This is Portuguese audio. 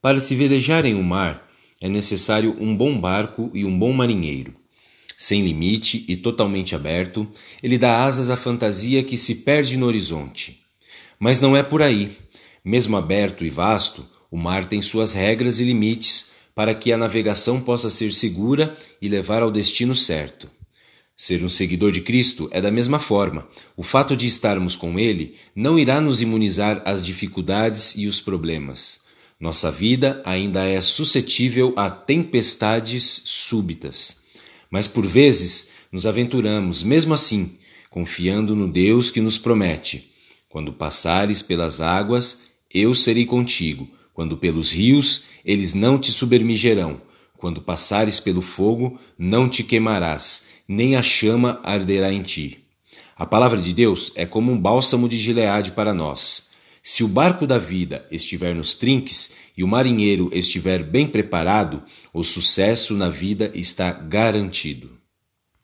Para se velejar em um mar, é necessário um bom barco e um bom marinheiro. Sem limite e totalmente aberto, ele dá asas à fantasia que se perde no horizonte. Mas não é por aí. Mesmo aberto e vasto, o mar tem suas regras e limites para que a navegação possa ser segura e levar ao destino certo. Ser um seguidor de Cristo é da mesma forma. O fato de estarmos com Ele não irá nos imunizar às dificuldades e os problemas. Nossa vida ainda é suscetível a tempestades súbitas. Mas por vezes nos aventuramos, mesmo assim, confiando no Deus que nos promete: Quando passares pelas águas, eu serei contigo. Quando pelos rios, eles não te submergerão. Quando passares pelo fogo, não te queimarás, nem a chama arderá em ti. A palavra de Deus é como um bálsamo de Gileade para nós. Se o barco da vida estiver nos trinques e o marinheiro estiver bem preparado, o sucesso na vida está garantido.